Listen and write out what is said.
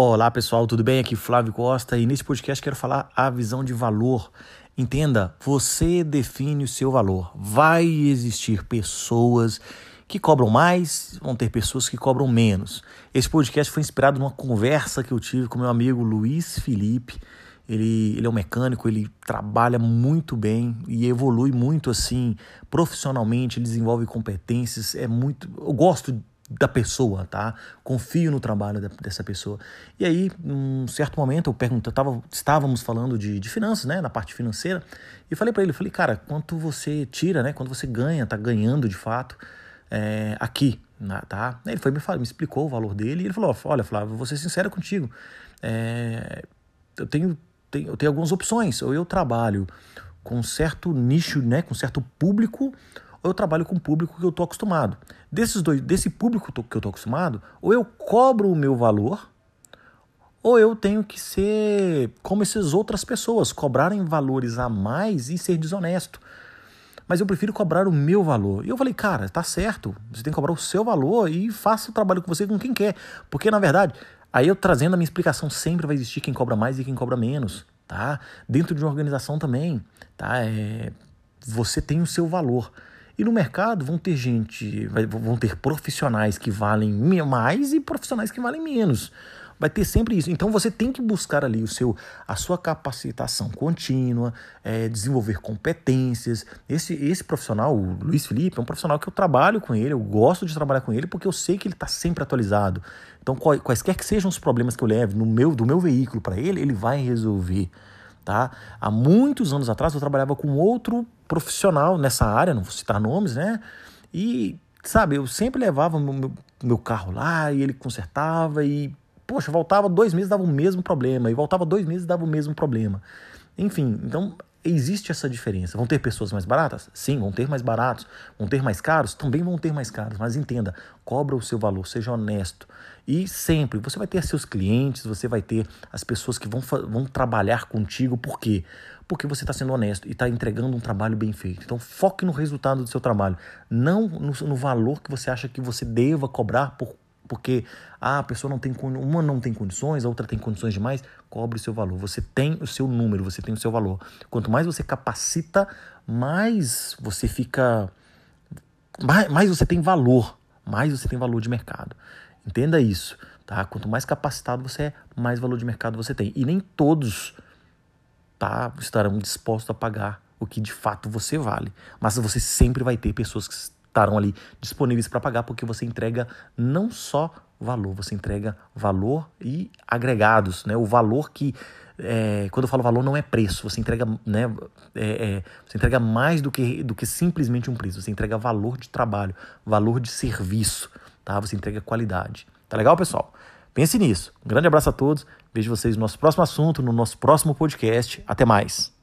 Olá pessoal, tudo bem? Aqui Flávio Costa e nesse podcast quero falar a visão de valor. Entenda, você define o seu valor. Vai existir pessoas que cobram mais, vão ter pessoas que cobram menos. Esse podcast foi inspirado numa conversa que eu tive com meu amigo Luiz Felipe. Ele, ele é um mecânico, ele trabalha muito bem e evolui muito assim profissionalmente, ele desenvolve competências, é muito. Eu gosto da pessoa, tá? Confio no trabalho da, dessa pessoa. E aí, num certo momento, eu pergunto, eu tava, estávamos falando de, de finanças, né? Na parte financeira, e falei para ele, falei, cara, quanto você tira, né? Quanto você ganha, tá ganhando de fato é, aqui, tá? Ele foi me, falou, me explicou o valor dele e ele falou, olha, Flávio, vou ser sincero contigo, é, eu tenho, tenho, eu tenho algumas opções, ou eu trabalho com certo nicho, né? Com certo público, ou eu trabalho com o público que eu estou acostumado. Desses dois, desse público que eu estou acostumado, ou eu cobro o meu valor, ou eu tenho que ser como essas outras pessoas, cobrarem valores a mais e ser desonesto. Mas eu prefiro cobrar o meu valor. E eu falei, cara, tá certo, você tem que cobrar o seu valor e faça o trabalho com você com quem quer. Porque, na verdade, aí eu trazendo a minha explicação, sempre vai existir quem cobra mais e quem cobra menos, tá? Dentro de uma organização também, tá? É, você tem o seu valor. E no mercado vão ter gente, vão ter profissionais que valem mais e profissionais que valem menos. Vai ter sempre isso. Então você tem que buscar ali o seu, a sua capacitação contínua, é, desenvolver competências. Esse, esse profissional, o Luiz Felipe, é um profissional que eu trabalho com ele, eu gosto de trabalhar com ele porque eu sei que ele está sempre atualizado. Então, quaisquer que sejam os problemas que eu leve no meu, do meu veículo para ele, ele vai resolver. Tá? Há muitos anos atrás eu trabalhava com outro profissional nessa área, não vou citar nomes, né? E, sabe, eu sempre levava meu, meu carro lá e ele consertava e, poxa, voltava dois meses dava o mesmo problema, e voltava dois meses dava o mesmo problema. Enfim, então existe essa diferença. Vão ter pessoas mais baratas? Sim, vão ter mais baratos. Vão ter mais caros? Também vão ter mais caros. Mas entenda, cobra o seu valor, seja honesto. E sempre, você vai ter seus clientes, você vai ter as pessoas que vão, vão trabalhar contigo. Por quê? Porque você está sendo honesto e está entregando um trabalho bem feito. Então foque no resultado do seu trabalho, não no, no valor que você acha que você deva cobrar por porque ah, a pessoa não tem uma não tem condições, a outra tem condições demais, cobre o seu valor. Você tem o seu número, você tem o seu valor. Quanto mais você capacita, mais você fica mais, mais você tem valor, mais você tem valor de mercado. Entenda isso, tá? Quanto mais capacitado você é, mais valor de mercado você tem. E nem todos tá, estarão dispostos a pagar o que de fato você vale. Mas você sempre vai ter pessoas que estarão ali disponíveis para pagar, porque você entrega não só valor, você entrega valor e agregados, né? O valor que é, quando eu falo valor não é preço, você entrega, né, é, é, você entrega mais do que, do que simplesmente um preço, você entrega valor de trabalho, valor de serviço, tá? Você entrega qualidade. Tá legal, pessoal? Pense nisso. Um grande abraço a todos. Vejo vocês no nosso próximo assunto, no nosso próximo podcast. Até mais.